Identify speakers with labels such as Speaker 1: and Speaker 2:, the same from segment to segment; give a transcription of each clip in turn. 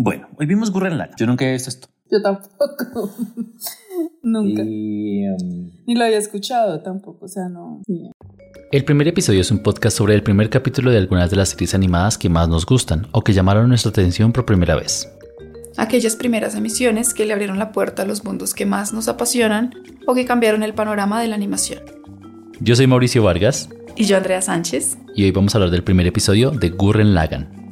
Speaker 1: Bueno, hoy vimos Gurren Lagann. Yo nunca he visto esto.
Speaker 2: Yo tampoco. Nunca.
Speaker 1: Y, um,
Speaker 2: Ni lo había escuchado tampoco, o sea, no.
Speaker 3: El primer episodio es un podcast sobre el primer capítulo de algunas de las series animadas que más nos gustan o que llamaron nuestra atención por primera vez.
Speaker 4: Aquellas primeras emisiones que le abrieron la puerta a los mundos que más nos apasionan o que cambiaron el panorama de la animación.
Speaker 3: Yo soy Mauricio Vargas
Speaker 4: Y yo, Andrea Sánchez.
Speaker 3: y hoy vamos a hablar del primer episodio de Gurren Lagann.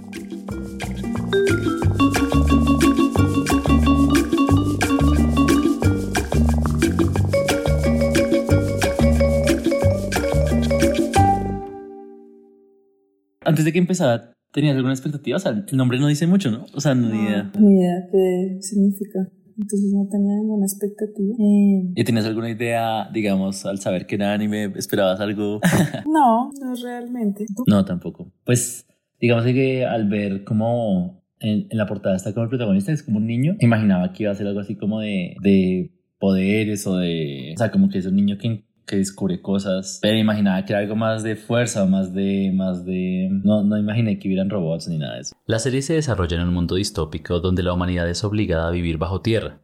Speaker 1: Antes de que empezara, ¿tenías alguna expectativa? O sea, el nombre no dice mucho, ¿no? O sea, no, ni idea.
Speaker 2: Ni idea qué significa. Entonces no tenía ninguna expectativa. Eh,
Speaker 1: ¿Y tenías alguna idea, digamos, al saber que era anime, esperabas algo?
Speaker 2: no, no realmente. ¿Tú?
Speaker 1: no, tampoco. Pues, digamos que al ver como en, en la portada está como el protagonista, es como un niño, imaginaba que iba a ser algo así como de, de poderes o de... O sea, como que es un niño que que descubre cosas, pero imaginaba que era algo más de fuerza, más de, más de, no, no imaginé que hubieran robots ni nada de eso.
Speaker 3: La serie se desarrolla en un mundo distópico donde la humanidad es obligada a vivir bajo tierra.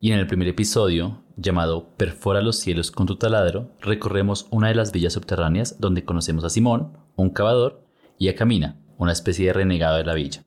Speaker 3: Y en el primer episodio, llamado Perfora los cielos con tu taladro, recorremos una de las villas subterráneas donde conocemos a Simón, un cavador, y a Camina, una especie de renegado de la villa.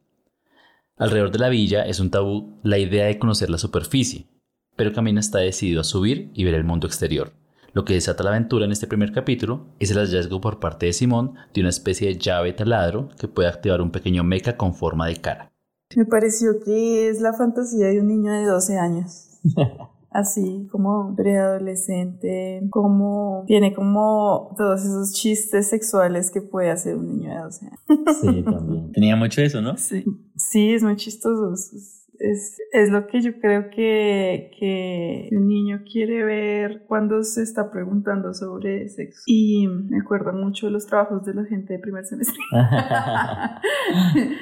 Speaker 3: Alrededor de la villa es un tabú la idea de conocer la superficie, pero Camina está decidido a subir y ver el mundo exterior. Lo que desata la aventura en este primer capítulo es el hallazgo por parte de Simón de una especie de llave taladro que puede activar un pequeño mecha con forma de cara.
Speaker 2: Me pareció que es la fantasía de un niño de 12 años. Así como preadolescente, como tiene como todos esos chistes sexuales que puede hacer un niño de 12 años.
Speaker 1: Sí, también. Tenía mucho eso, ¿no?
Speaker 2: Sí, sí es muy chistoso. Es, es, es lo que yo creo que, que un niño quiere ver cuando se está preguntando sobre sexo. Y me acuerdo mucho de los trabajos de la gente de primer semestre.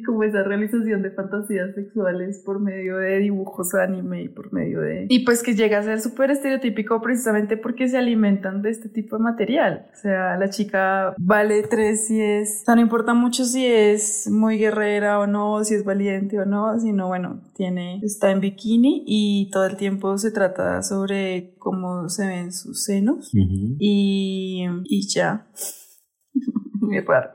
Speaker 2: como, sí, como esa realización de fantasías sexuales por medio de dibujos anime y por medio de... Y pues que llega a ser súper estereotípico precisamente porque se alimentan de este tipo de material. O sea, la chica vale tres si es... O sea, no importa mucho si es muy guerrera o no, si es valiente o no, sino bueno, tiene... Está en bikini y todo el tiempo se trata sobre cómo se ven sus senos
Speaker 1: Ujú.
Speaker 2: y, y ya. Muy raro.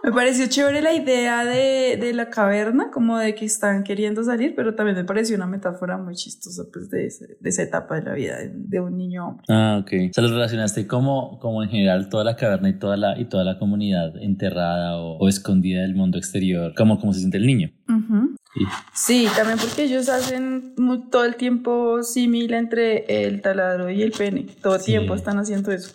Speaker 2: Me pareció chévere la idea de, de la caverna, como de que están queriendo salir, pero también me pareció una metáfora muy chistosa pues, de, ese- de esa etapa de la vida de, de un niño hombre.
Speaker 1: Ah, ok. O sea, lo relacionaste como, como en general toda la caverna y toda la, y toda la comunidad enterrada o, o escondida del mundo exterior, como, como se siente el niño.
Speaker 2: Ujú.
Speaker 1: Sí.
Speaker 2: Sí, también porque ellos hacen mu- todo el tiempo símil entre el taladro y el pene. Todo el
Speaker 1: Sí.
Speaker 2: tiempo están haciendo eso.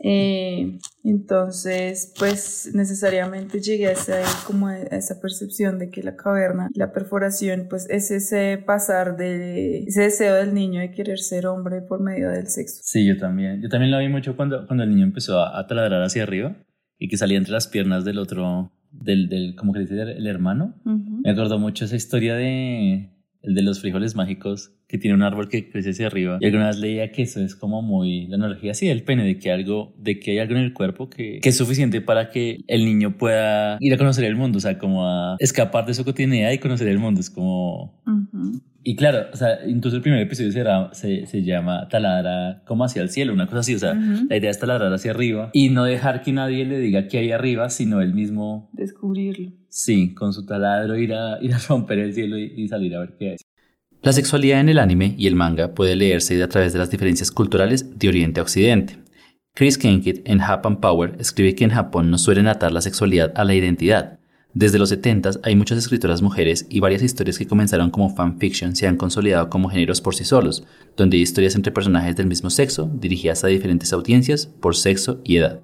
Speaker 2: Eh, entonces, pues necesariamente llegué a esa, como a esa percepción de que la caverna, la perforación, pues es ese pasar de ese deseo del niño de querer ser hombre por medio del sexo.
Speaker 1: Sí, yo también. Yo también lo vi mucho cuando, cuando el niño empezó a, a taladrar hacia arriba y que salía entre las piernas del otro, del, del como que dice, el hermano.
Speaker 2: Ujú.
Speaker 1: Me acordó mucho esa historia de el de los frijoles mágicos que tiene un árbol que crece hacia arriba y alguna vez leía que eso es como muy la analogía así del pene de que algo de que hay algo en el cuerpo que, que es suficiente para que el niño pueda ir a conocer el mundo o sea como a escapar de su cotidianidad y conocer el mundo es como y claro o sea incluso el primer episodio será, se, se llama taladra como hacia el cielo una cosa así o sea la idea es taladrar hacia arriba y no dejar que nadie le diga qué hay arriba sino él mismo
Speaker 2: Descubrirlo.
Speaker 1: Sí, con su taladro ir a, ir a romper el cielo y, y salir a ver qué hay.
Speaker 3: La sexualidad en el anime y el manga puede leerse a través de las diferencias culturales de Oriente a Occidente. Chris Kenkit en Japan Power escribe que en Japón no suelen atar la sexualidad a la identidad. Desde los 70 hay muchas escritoras mujeres y varias historias que comenzaron como fanfiction se han consolidado como géneros por sí solos, donde hay historias entre personajes del mismo sexo dirigidas a diferentes audiencias por sexo y edad.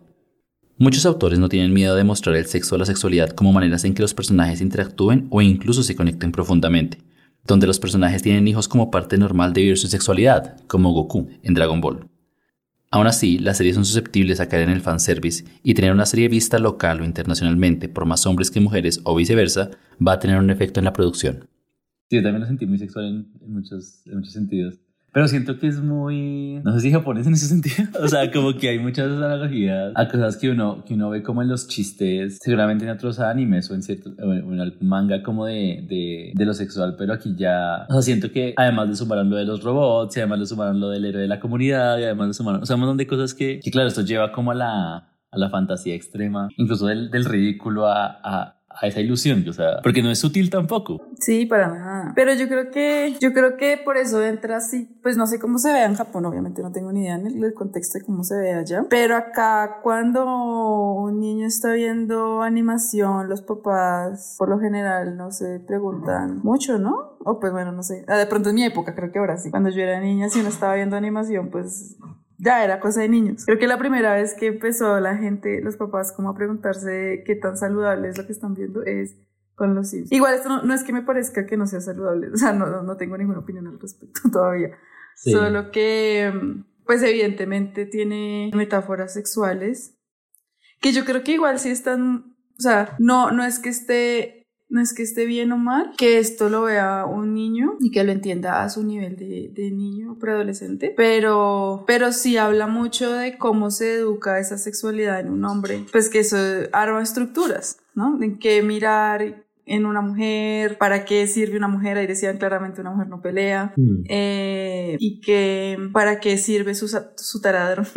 Speaker 3: Muchos autores no tienen miedo de mostrar el sexo o la sexualidad como maneras en que los personajes interactúen o incluso se conecten profundamente, donde los personajes tienen hijos como parte normal de vivir su sexualidad, como Goku en Dragon Ball. Aún así, las series son susceptibles a caer en el fanservice y tener una serie vista local o internacionalmente por más hombres que mujeres o viceversa va a tener un efecto en la producción.
Speaker 1: Sí, también lo sentí muy sexual en muchos, en muchos sentidos. Pero siento que es muy, no sé si japonés en ese sentido. O sea, como que hay muchas analogías a cosas que uno, que uno ve como en los chistes, seguramente en otros animes o en cierto, o manga como de, de, de, lo sexual, pero aquí ya, o sea, siento que además de sumaron lo de los robots y además le sumaron lo del héroe de la comunidad y además le sumaron, o sea, un montón de cosas que, que claro, esto lleva como a la, a la fantasía extrema, incluso del, del ridículo a a esa ilusión, o sea, porque no es sutil tampoco.
Speaker 2: Sí, para nada. Pero yo creo que, yo creo que por eso entra así, pues no sé cómo se vea en Japón, obviamente no tengo ni idea en el, contexto de cómo se ve allá, pero acá cuando un niño está viendo animación, los papás por lo general no se preguntan mucho, ¿no? O pues bueno, no sé. Ah, de pronto en mi época, creo que ahora sí. Cuando yo era niña, si uno estaba viendo animación, pues ya era cosa de niños. Creo que la primera vez que empezó la gente, los papás, como a preguntarse qué tan saludable es lo que están viendo es con los Sims. Igual esto no, es que me parezca que no sea saludable, o sea, no, no tengo ninguna opinión al respecto todavía. Solo que, pues evidentemente tiene metáforas sexuales que yo creo que igual sí están, o sea, no, no es que esté no es que esté bien o mal, que esto lo vea un niño y que lo entienda a su nivel de, de niño preadolescente, pero, pero sí habla mucho de cómo se educa esa sexualidad en un hombre, pues que eso arma estructuras, ¿no? En qué mirar en una mujer, para qué sirve una mujer, ahí decían claramente una mujer no pelea, mm. eh, y que para qué sirve su, su.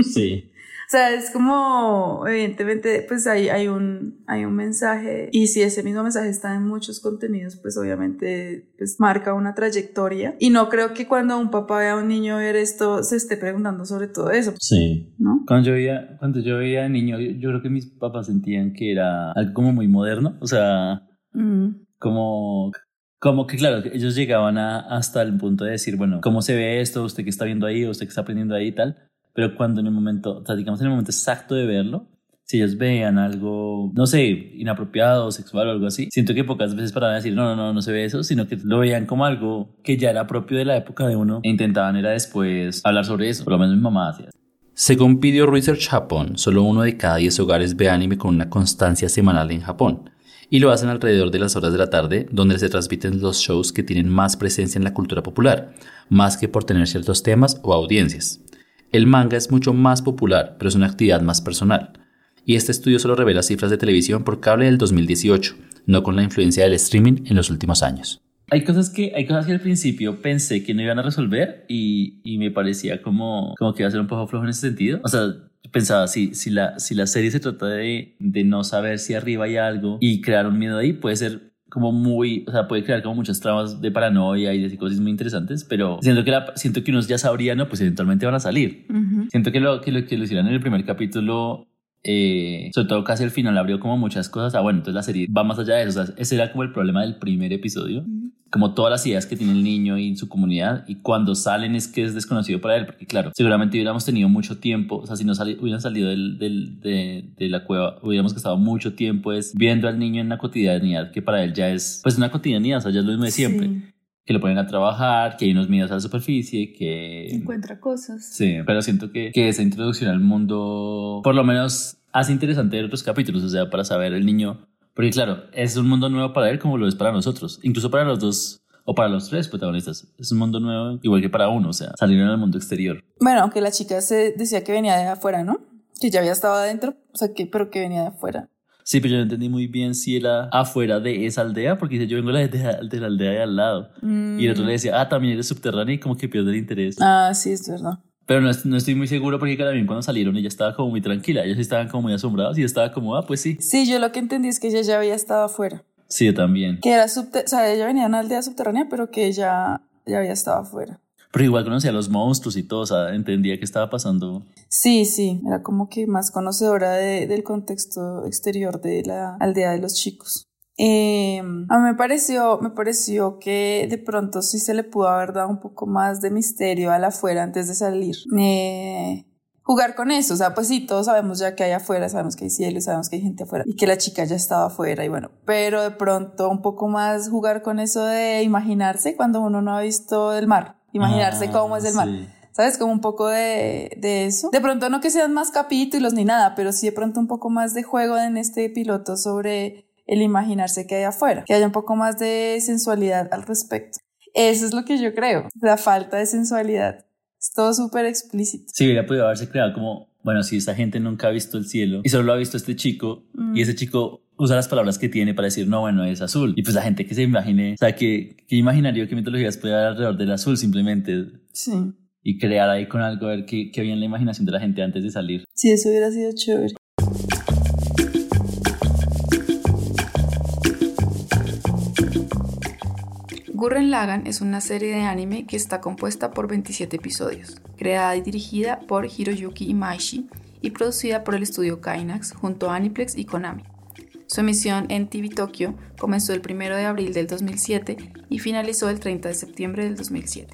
Speaker 1: Sí.
Speaker 2: O sea, es como, evidentemente, pues hay, hay, un, hay un mensaje y si ese mismo mensaje está en muchos contenidos, pues obviamente pues marca una trayectoria. Y no creo que cuando un papá vea a un niño ver esto se esté preguntando sobre todo eso.
Speaker 1: Sí. ¿No? Cuando yo veía, cuando yo veía niño, yo, creo que mis papás sentían que era algo como muy moderno, o sea, mm. como como que claro, ellos llegaban a, hasta el punto de decir, bueno, ¿cómo se ve esto? ¿Usted que está viendo ahí? ¿Usted que está aprendiendo ahí y tal? Pero cuando en el momento, o sea, digamos en el momento exacto de verlo, si ellos vean algo, no sé, inapropiado, sexual o algo así, siento que pocas veces paraban a decir, no, no, no, no se ve eso, sino que lo veían como algo que ya era propio de la época de uno e intentaban era después hablar sobre eso, por lo menos mi mamá hacía.
Speaker 3: Según Video Research Japón, solo uno de cada diez hogares ve anime con una constancia semanal en Japón, y lo hacen alrededor de las horas de la tarde, donde se transmiten los shows que tienen más presencia en la cultura popular, más que por tener ciertos temas o audiencias. El manga es mucho más popular, pero es una actividad más personal. Y este estudio solo revela cifras de televisión por cable del 2018, no con la influencia del streaming en los últimos años.
Speaker 1: Hay cosas que, hay cosas que al principio pensé que no iban a resolver y, me parecía como, como que iba a ser un poco flojo en ese sentido. O sea, pensaba, si, si, la, si la serie se trata de, de no saber si arriba hay algo y crear un miedo ahí, puede ser como muy, o sea, puede crear como muchas tramas de paranoia y de psicosis muy interesantes, pero siento que, la, siento que unos ya sabrían, ¿no? Pues eventualmente van a salir. Siento que lo, que lo que lo hicieron en el primer capítulo, eh, sobre todo casi al final, abrió como muchas cosas. Ah, bueno, entonces la serie va más allá de eso. O sea, ese era como el problema del primer episodio como todas las ideas que tiene el niño y su comunidad y cuando salen es que es desconocido para él porque claro seguramente hubiéramos tenido mucho tiempo o sea si no hubieran salido del, del, de, de, la cueva hubiéramos estado mucho tiempo es viendo al niño en una cotidianidad que para él ya es pues una cotidianidad o sea ya es lo mismo de siempre que lo ponen a trabajar, que hay unos miedos a la superficie, que...
Speaker 2: Encuentra cosas.
Speaker 1: Sí, pero siento que, que esa introducción al mundo, por lo menos, hace interesante ver otros capítulos, o sea, para saber el niño porque claro, es un mundo nuevo para él como lo es para nosotros, incluso para los dos o para los tres protagonistas. Es un mundo nuevo igual que para uno, o sea, salieron al mundo exterior.
Speaker 2: Bueno, aunque la chica se decía que venía de afuera, ¿no? Que ya había estado adentro, o sea, que, pero que venía de afuera.
Speaker 1: Sí, pero yo no entendí muy bien si era afuera de esa aldea, porque dice, yo vengo de la, de la aldea de al lado. Y el otro le decía, ah, también eres subterráneo y como que pierde el interés.
Speaker 2: Ah, sí, es verdad.
Speaker 1: Pero no, no, estoy muy seguro porque cada bien cuando salieron ella estaba como muy tranquila. Ellos estaban como muy asombrados y estaba como, ah, pues sí.
Speaker 2: Sí, yo lo que entendí es que ella ya había estado afuera.
Speaker 1: Sí, yo también.
Speaker 2: Que era subte o sea, ella venía de una aldea subterránea, pero que ella ya había estado afuera.
Speaker 1: Pero igual conocía los monstruos y todo, o sea, entendía qué estaba pasando.
Speaker 2: Sí, sí, era como que más conocedora de, del contexto exterior de la aldea de los chicos. Eh, a mí me pareció, me pareció que de pronto sí se le pudo haber dado un poco más de misterio a la afuera antes de salir. Eh, jugar con eso, o sea, pues sí, todos sabemos ya que hay afuera, sabemos que hay cielo, sabemos que hay gente afuera y que la chica ya estaba afuera y bueno, pero de pronto un poco más jugar con eso de imaginarse cuando uno no ha visto el mar, imaginarse ah, cómo es el mar. ¿Sabes? Como un poco de, de, eso. De pronto no que sean más capítulos ni nada, pero sí de pronto un poco más de juego en este piloto sobre el imaginarse que hay afuera, que haya un poco más de sensualidad al respecto. Eso es lo que yo creo, la falta de sensualidad Es todo súper explícito.
Speaker 1: Sí, hubiera podido haberse creado como, bueno, si esa gente nunca ha visto el cielo y solo lo ha visto este chico
Speaker 2: Mm.
Speaker 1: y ese chico usa las palabras que tiene para decir, no, bueno, es azul. Y pues la gente que se imagine, o sea, que, que imaginario, qué mitologías puede haber alrededor del azul simplemente
Speaker 2: Sí.
Speaker 1: y crear ahí con algo, a ver qué, qué había en la imaginación de la gente antes de salir.
Speaker 2: Sí, eso hubiera sido chévere.
Speaker 4: Gurren Lagann es una serie de anime que está compuesta por 27 episodios, creada y dirigida por Hiroyuki Imaishi y producida por el estudio Gainax junto a Aniplex y Konami. Su emisión en TV Tokyo comenzó el 1 de abril del 2007 y finalizó el 30 de septiembre del 2007.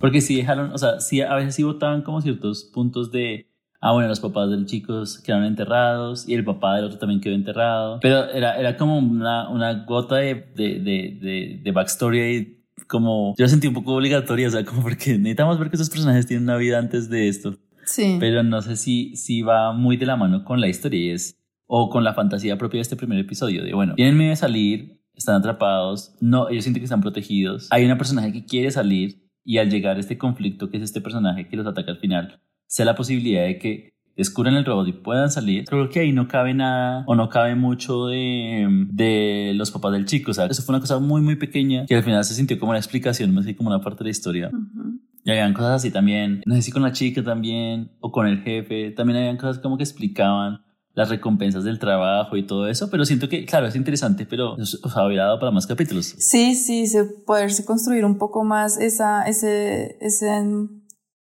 Speaker 1: Porque sí dejaron, o sea, sí, a veces sí votaban como ciertos puntos de, ah, bueno, los papás del chico quedaron enterrados y el papá del otro también quedó enterrado. Pero era, era como una, una gota de, de, de, de, backstory y como, yo sentí un poco obligatoria, o sea, como porque necesitamos ver que esos personajes tienen una vida antes de esto.
Speaker 2: Sí.
Speaker 1: Pero no sé si, si va muy de la mano con la historia y es, o con la fantasía propia de este primer episodio, de, bueno, tienen miedo de salir, están atrapados, no, ellos sienten que están protegidos, hay una personaje que quiere salir y al llegar a este conflicto que es este personaje que los ataca al final, sea la posibilidad de que descubran el robot y puedan salir, creo que ahí no cabe nada o no cabe mucho de, de los papás del chico, o sea, eso fue una cosa muy muy pequeña que al final se sintió como una explicación, más que como una parte de la historia.
Speaker 2: Ujú.
Speaker 1: Y habían cosas así también, no sé si con la chica también, o con el jefe, también habían cosas como que explicaban las recompensas del trabajo y todo eso, pero siento que, claro, es interesante, pero o sea, habría dado para más capítulos.
Speaker 2: Sí, sí, se poderse construir un poco más esa, ese, ese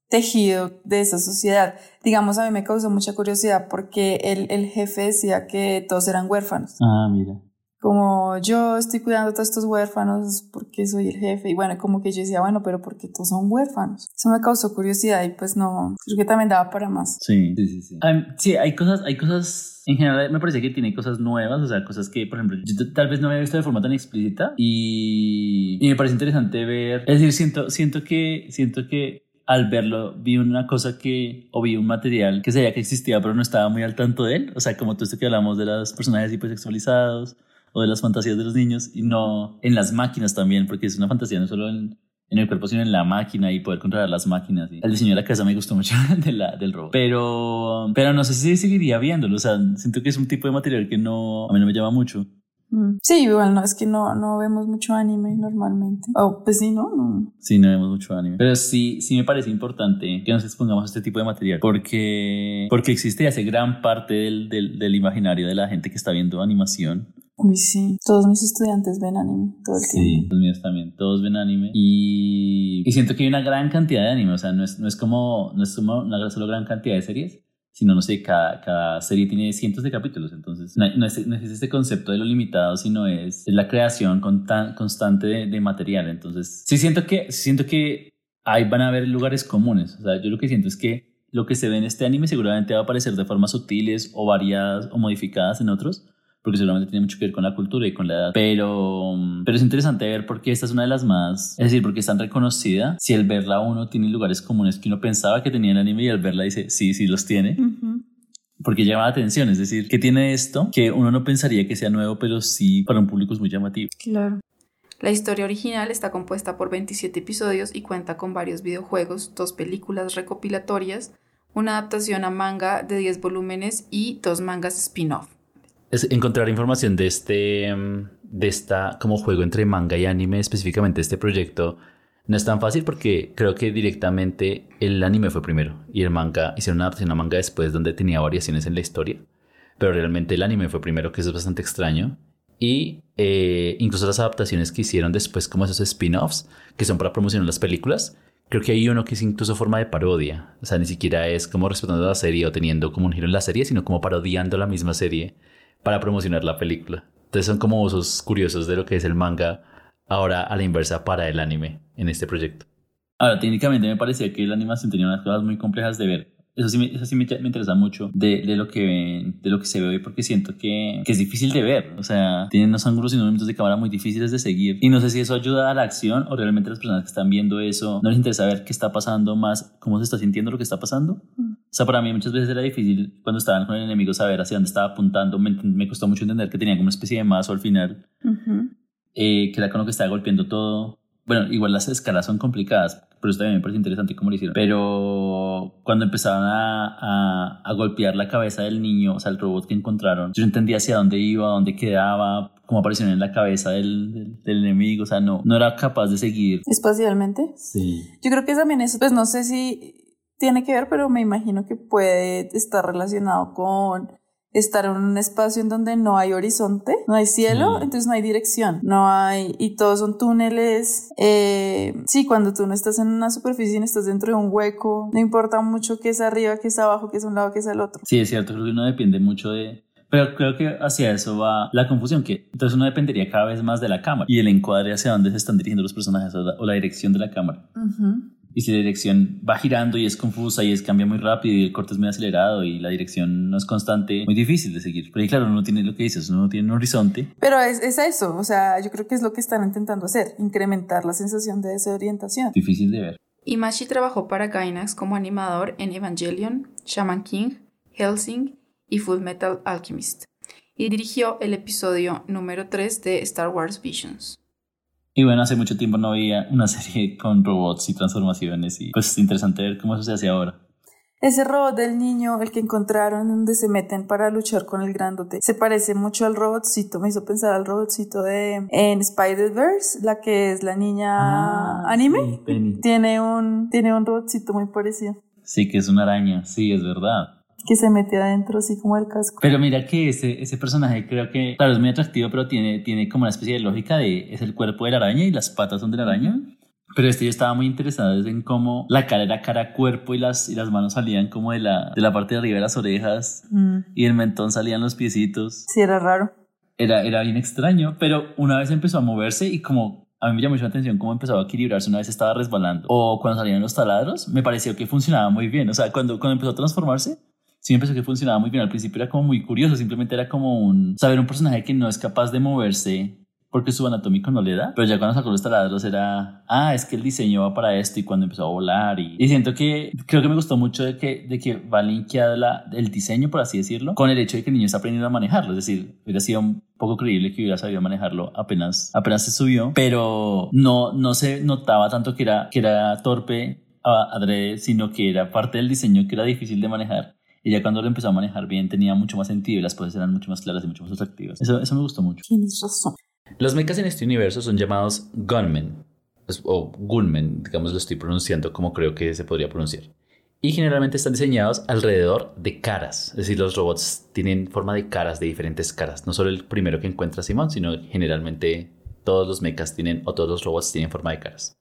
Speaker 2: tejido de esa sociedad. Digamos, a mí me causó mucha curiosidad porque el, el jefe decía que todos eran huérfanos.
Speaker 1: Ah, mira.
Speaker 2: Como yo estoy cuidando a todos estos huérfanos porque soy el jefe. Y bueno, como que yo decía, bueno, pero porque todos son huérfanos. Eso me causó curiosidad y pues no, creo que también daba para más.
Speaker 1: Sí, sí, sí. Sí, hay cosas, hay cosas, en general me parece que tiene cosas nuevas, o sea, cosas que, por ejemplo, yo tal vez no había visto de forma tan explícita y, y me parece interesante ver, es decir, siento, siento que, siento que al verlo vi una cosa que, o vi un material que sabía que existía, pero no estaba muy al tanto de él, o sea, como todo esto que hablamos de los personajes hipersexualizados o de las fantasías de los niños y no en las máquinas también, porque es una fantasía no solo en, en el cuerpo, sino en la máquina y poder controlar las máquinas. El diseño de la casa me gustó mucho de la, del robot. Pero, pero no sé si seguiría viéndolo. O sea, siento que es un tipo de material que no, a mí no me llama mucho.
Speaker 2: Mm. Sí, igual no, es que no, no vemos mucho anime normalmente. Oh, pues sí, ¿no? no.
Speaker 1: Sí, no vemos mucho anime. Pero sí, sí me parece importante que nos expongamos a este tipo de material porque, porque existe y hace gran parte del, del, del imaginario de la gente que está viendo animación.
Speaker 2: Uy, sí. Todos mis estudiantes ven anime todo el
Speaker 1: Sí,
Speaker 2: tiempo.
Speaker 1: los míos también. Todos ven anime. Y, y siento que hay una gran cantidad de anime. O sea, no es, no es como, no es como una solo gran cantidad de series, sino, no sé, cada, cada serie tiene cientos de capítulos. Entonces, no, no es, no es este concepto de lo limitado, sino es, es la creación contan- constante de, de material. Entonces, sí siento que, sí siento que ahí van a haber lugares comunes. O sea, yo lo que siento es que lo que se ve en este anime seguramente va a aparecer de formas sutiles o variadas o modificadas en otros porque seguramente tiene mucho que ver con la cultura y con la edad. Pero, pero es interesante ver porque esta es una de las más, es decir, porque es tan reconocida. Si al verla uno tiene lugares comunes que uno pensaba que tenía el anime y al verla dice, sí, sí los tiene.
Speaker 2: Ujú.
Speaker 1: Porque llama la atención, es decir, que tiene esto que uno no pensaría que sea nuevo, pero sí para un público es muy llamativo.
Speaker 2: Claro.
Speaker 4: La historia original está compuesta por 27 episodios y cuenta con varios videojuegos, dos películas recopilatorias, una adaptación a manga de 10 volúmenes y dos mangas spin-off.
Speaker 3: Es encontrar información de este, mm, de esta como juego entre manga y anime, específicamente este proyecto, no es tan fácil porque creo que directamente el anime fue primero y el manga hicieron una adaptación a manga después donde tenía variaciones en la historia, pero realmente el anime fue primero, que eso es bastante extraño. Y eh, incluso las adaptaciones que hicieron después, como esos spin-offs, que son para promocionar las películas, creo que hay uno que es incluso forma de parodia. O sea, ni siquiera es como respetando la serie o teniendo como un giro en la serie, sino como parodiando la misma serie para promocionar la película. Entonces son como usos curiosos de lo que es el manga ahora a la inversa para el anime en este proyecto.
Speaker 1: Ahora, técnicamente me parecía que la animación tenía unas cosas muy complejas de ver. Eso sí, me, eso sí me, me interesa mucho de, de, lo que, de lo que se ve hoy porque siento que, que es difícil de ver. O sea, tienen unos ángulos y unos movimientos de cámara muy difíciles de seguir. Y no sé si eso ayuda a la acción o realmente las personas que están viendo eso no les interesa ver qué está pasando más, cómo se está sintiendo lo que está pasando.
Speaker 2: Mm.
Speaker 1: O sea, para mí muchas veces era difícil cuando estaban con el enemigo saber hacia dónde estaba apuntando. Me, me costó mucho entender que tenía como una especie de mazo al final,
Speaker 2: Ujú.
Speaker 1: eh, que era con lo que estaba golpeando todo. Bueno, igual las escalas son complicadas. pero eso también me parece interesante cómo lo hicieron. Pero cuando empezaron a, a, golpear la cabeza del niño, o sea, el robot que encontraron, yo no entendía hacia dónde iba, dónde quedaba, cómo aparecieron en la cabeza del, del, enemigo, o sea, no, no era capaz de seguir.
Speaker 2: ¿Espacialmente?
Speaker 1: Sí.
Speaker 2: Yo creo que también eso, pues no sé si tiene que ver, pero me imagino que puede estar relacionado con estar en un espacio en donde no hay horizonte, no hay cielo, entonces no hay dirección, no hay, y todos son túneles. Eh, sí, cuando tú no estás en una superficie, no estás dentro de un hueco, no importa mucho qué es arriba, qué es abajo, qué es un lado, qué es el otro.
Speaker 1: Sí, es cierto, creo que uno depende mucho de, pero creo que hacia eso va la confusión, que entonces uno dependería cada vez más de la cámara y el encuadre hacia dónde se están dirigiendo los personajes o la, dirección de la cámara. Y si la dirección va girando y es confusa y es cambia muy rápido y el corte es muy acelerado y la dirección no es constante, muy difícil de seguir. Pero claro, uno tiene lo que dices, uno tiene un horizonte.
Speaker 2: Pero es, es eso, o sea, yo creo que es lo que están intentando hacer, incrementar la sensación de desorientación.
Speaker 1: Difícil de ver.
Speaker 4: Imashi trabajó para Gainax como animador en Evangelion, Shaman King, Helsing y Full Metal Alchemist, y dirigió el episodio número 3 de Star Wars Visions.
Speaker 1: Y bueno, hace mucho tiempo no había una serie con robots y transformaciones y pues es interesante ver cómo eso se hace ahora.
Speaker 2: Ese robot del niño, el que encontraron donde se meten para luchar con el grandote, se parece mucho al robotcito, me hizo pensar al robotcito de en Spider-Verse, la que es la niña ah, anime. tiene un tiene un robotcito muy parecido.
Speaker 1: Sí, que es una araña, sí, es verdad
Speaker 2: que se mete adentro, así como el casco.
Speaker 1: Pero mira que ese, ese personaje creo que, claro, es muy atractivo, pero tiene, tiene como una especie de lógica de, es el cuerpo de la araña y las patas son de la araña. Pero este yo estaba muy interesado en cómo la cara era cara cuerpo y las, y las manos salían como de la, de la parte de arriba de las orejas mm. y el mentón salían los piecitos.
Speaker 2: Sí, era raro.
Speaker 1: Era, era bien extraño, pero una vez empezó a moverse y como a mí me llamó mucho la atención cómo empezaba a equilibrarse una vez estaba resbalando o cuando salían los taladros, me pareció que funcionaba muy bien. O sea, cuando, cuando empezó a transformarse, sí me pensé que funcionaba muy bien. Al principio era como muy curioso, simplemente era como un saber un personaje que no es capaz de moverse porque su anatómico no le da. Pero ya cuando sacó los taladros era, ah, es que el diseño va para esto y cuando empezó a volar. Y, y siento que creo que me gustó mucho de que, de que va linkeado la, el diseño, por así decirlo, con el hecho de que el niño está aprendiendo a manejarlo. Es decir, hubiera sido un poco creíble que hubiera sabido manejarlo apenas, apenas se subió, pero no, no se notaba tanto que era, que era torpe adrede, sino que era parte del diseño que era difícil de manejar y ya cuando lo empezó a manejar bien tenía mucho más sentido y las cosas eran mucho más claras y mucho más atractivas. Eso, eso me gustó mucho.
Speaker 2: Tienes razón.
Speaker 3: Los mechas en este universo son llamados gunmen, o gunmen, digamos lo estoy pronunciando como creo que se podría pronunciar. Y generalmente están diseñados alrededor de caras, es decir, los robots tienen forma de caras, de diferentes caras. No solo el primero que encuentra Simón, sino generalmente todos los mechas tienen, o todos los robots tienen forma de caras.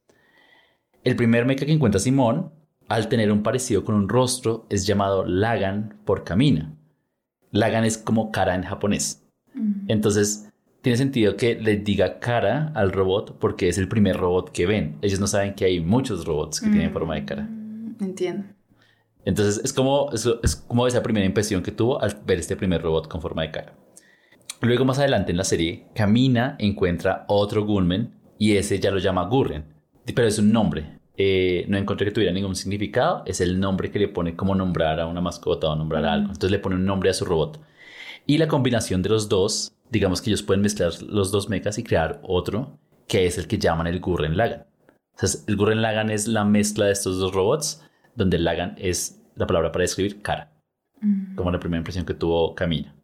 Speaker 3: El primer mecha que encuentra Simón al tener un parecido con un rostro, es llamado Lagan por Kamina. Lagan es como cara en japonés. Entonces, tiene sentido que le diga cara al robot porque es el primer robot que ven. Ellos no saben que hay muchos robots que tienen forma de cara.
Speaker 4: Mm, entiendo.
Speaker 3: Entonces, es como, es, como esa primera impresión que tuvo al ver este primer robot con forma de cara. Luego, más adelante en la serie, Kamina encuentra otro Gunmen y ese ya lo llama Gurren, pero es un nombre. Eh, no encontré que tuviera ningún significado, es el nombre que le pone como nombrar a una mascota o nombrar a algo. Entonces le pone un nombre a su robot. Y la combinación de los dos, digamos que ellos pueden mezclar los dos mechas y crear otro, que es el que llaman el Gurren Lagan. Entonces, el Gurren Lagan es la mezcla de estos dos robots, donde Lagan es la palabra para describir cara, como la primera impresión que tuvo Camila.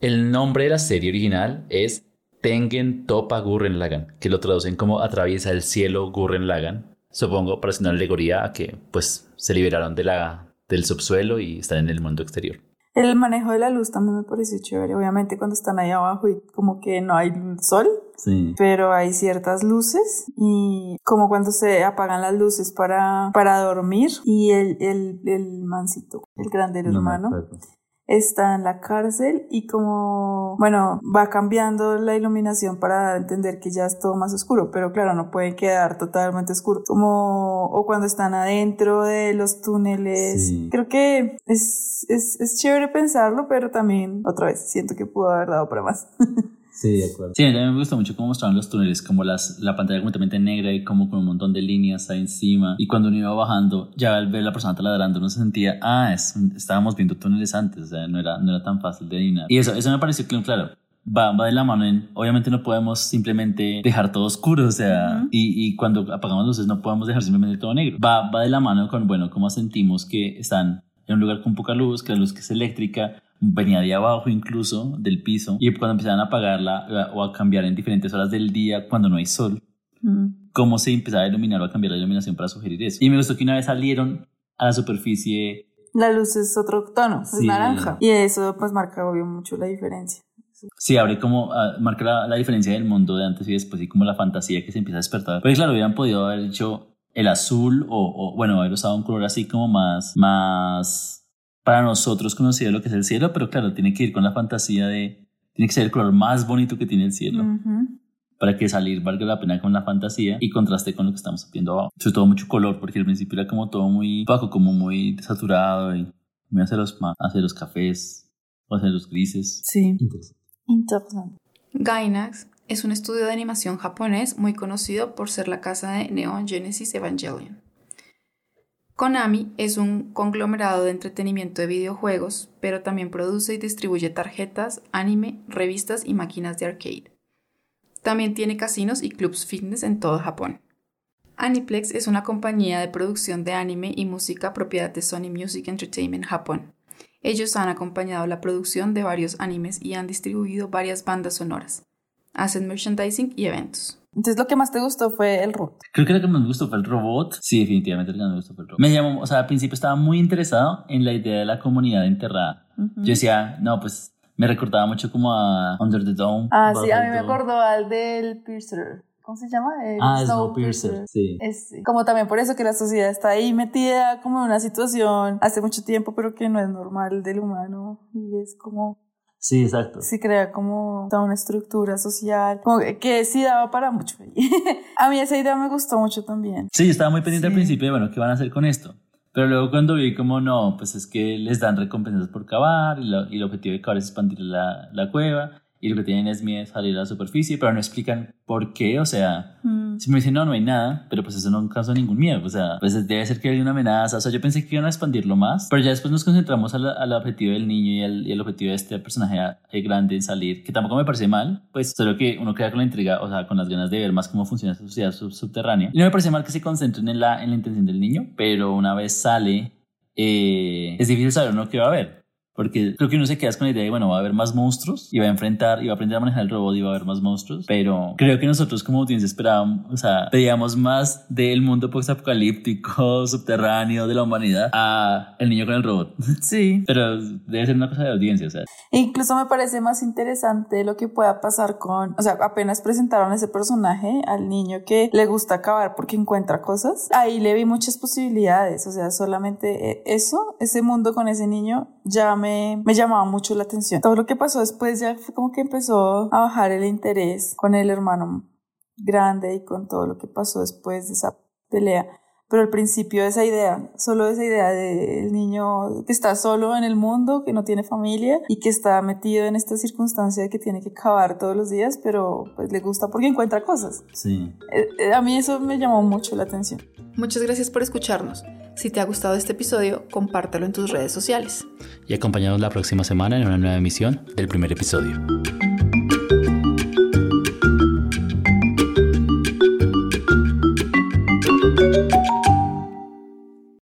Speaker 3: El nombre de la serie original es Tengen Topa Gurren Lagan, que lo traducen como atraviesa el cielo Gurren Lagan, supongo para hacer una alegoría a que pues se liberaron de la, del subsuelo y están en el mundo exterior.
Speaker 2: El manejo de la luz también me pareció chévere, obviamente cuando están ahí abajo y como que no hay sol,
Speaker 1: sí.
Speaker 2: pero hay ciertas luces. Y como cuando se apagan las luces para, para dormir y el, el, el mancito, el grande hermano está en la cárcel y como, bueno, va cambiando la iluminación para entender que ya es todo más oscuro, pero claro, no puede quedar totalmente oscuro. Como, o cuando están adentro de los túneles. Creo que es, es, es chévere pensarlo, pero también, otra vez, siento que pudo haber dado para más.
Speaker 1: Sí, de acuerdo. Sí, a mí me gusta mucho cómo mostraban los túneles, como las, la pantalla completamente negra y como con un montón de líneas ahí encima. Y cuando uno iba bajando, ya al ver la persona taladrando, uno se sentía, ah, es, estábamos viendo túneles antes, o sea, no era, no era tan fácil de adivinar. Y eso, eso me pareció claro. va, va de la mano en, obviamente no podemos simplemente dejar todo oscuro, o sea, y, y, cuando apagamos luces no podemos dejar simplemente todo negro. Va, va de la mano con, bueno, cómo sentimos que están en un lugar con poca luz, que la luz que es eléctrica venía de abajo incluso, del piso, y cuando empezaban a apagarla eh, o a cambiar en diferentes horas del día cuando no hay sol, cómo se empezaba a iluminar o a cambiar la iluminación para sugerir eso. Y me gustó que una vez salieron a la superficie
Speaker 2: la luz es otro tono, es naranja. Y eso pues marca obvio mucho la diferencia.
Speaker 1: Sí, abre como, ah, marca la, diferencia del mundo de antes y después y como la fantasía que se empieza a despertar. Pero claro, hubieran podido haber hecho el azul o, o, bueno, haber usado un color así como más, más para nosotros conocido lo que es el cielo, pero claro, tiene que ir con la fantasía de, tiene que ser el color más bonito que tiene el cielo. Para que salir valga la pena con la fantasía y contraste con lo que estamos viendo abajo. Sobre todo mucho color, porque al principio era como todo muy bajo, como muy saturado y me hace los, hace los cafés o hace los grises.
Speaker 2: Sí. Interesante.
Speaker 4: Gainax es un estudio de animación japonés muy conocido por ser la casa de Neon Genesis Evangelion. Konami es un conglomerado de entretenimiento de videojuegos, pero también produce y distribuye tarjetas, anime, revistas y máquinas de arcade. También tiene casinos y clubs fitness en todo Japón. Aniplex es una compañía de producción de anime y música propiedad de Sony Music Entertainment Japón. Ellos han acompañado la producción de varios animes y han distribuido varias bandas sonoras. Hacen merchandising y eventos.
Speaker 2: Entonces, lo que más te gustó fue el robot.
Speaker 1: Creo que lo que más me gustó fue el robot. Sí, definitivamente lo que más me gustó fue el robot. Me llamó, o sea, al principio estaba muy interesado en la idea de la comunidad enterrada. Yo decía, no, pues me recordaba mucho como a Under the Dome.
Speaker 2: Ah, sí, a mí me acordó al del Piercer. ¿Cómo se llama?
Speaker 1: El ah, Snowpiercer, sí.
Speaker 2: Es, como también por eso que la sociedad está ahí metida como en una situación hace mucho tiempo, pero que no es normal del humano. Y es como
Speaker 1: Sí, exacto.
Speaker 2: Sí, crea como toda una estructura social, como que, sí daba para mucho. a mí esa idea me gustó mucho también.
Speaker 1: Sí, yo estaba muy pendiente al principio de, bueno, ¿qué van a hacer con esto? Pero luego cuando vi como no, pues es que les dan recompensas por cavar y, y el objetivo de cavar es expandir la, la cueva y lo que tienen es miedo salir a la superficie, pero no explican por qué, o sea, mm. si me dicen no, no hay nada, pero pues eso no causa ningún miedo, o sea, pues debe ser que hay una amenaza, o sea, yo pensé que iban a expandirlo más, pero ya después nos concentramos al, al objetivo del niño y el, y el, objetivo de este personaje eh, grande en salir, que tampoco me parece mal, pues solo que uno queda con la intriga, o sea, con las ganas de ver más cómo funciona esa sociedad subterránea. Y no me parece mal que se concentren en la, en la intención del niño, pero una vez sale, eh, es difícil saber uno qué va a ver. Porque creo que uno se queda con la idea de, bueno, va a haber más monstruos y va a enfrentar y va a aprender a manejar el robot y va a haber más monstruos. Pero creo que nosotros como audiencia esperábamos, o sea, pedíamos más del mundo post-apocalíptico, subterráneo de la humanidad a el niño con el robot.
Speaker 2: Sí.
Speaker 1: Pero debe ser una cosa de audiencia, o sea.
Speaker 2: incluso me parece más interesante lo que pueda pasar con, o sea, apenas presentaron ese personaje al niño que le gusta acabar porque encuentra cosas. Ahí le vi muchas posibilidades, o sea, solamente eh, eso, ese mundo con ese niño ya me me, llamaba mucho la atención. Todo lo que pasó después ya fue como que empezó a bajar el interés con el hermano grande y con todo lo que pasó después de esa pelea. Pero al principio esa idea, solo esa idea del niño que está solo en el mundo, que no tiene familia y que está metido en esta circunstancia de que tiene que cavar todos los días, pero pues le gusta porque encuentra cosas.
Speaker 1: Sí.
Speaker 2: Eh, eh, a mí eso me llamó mucho la atención.
Speaker 4: Muchas gracias por escucharnos. Si te ha gustado este episodio, compártelo en tus redes sociales.
Speaker 3: Y acompañados la próxima semana en una nueva emisión del primer episodio.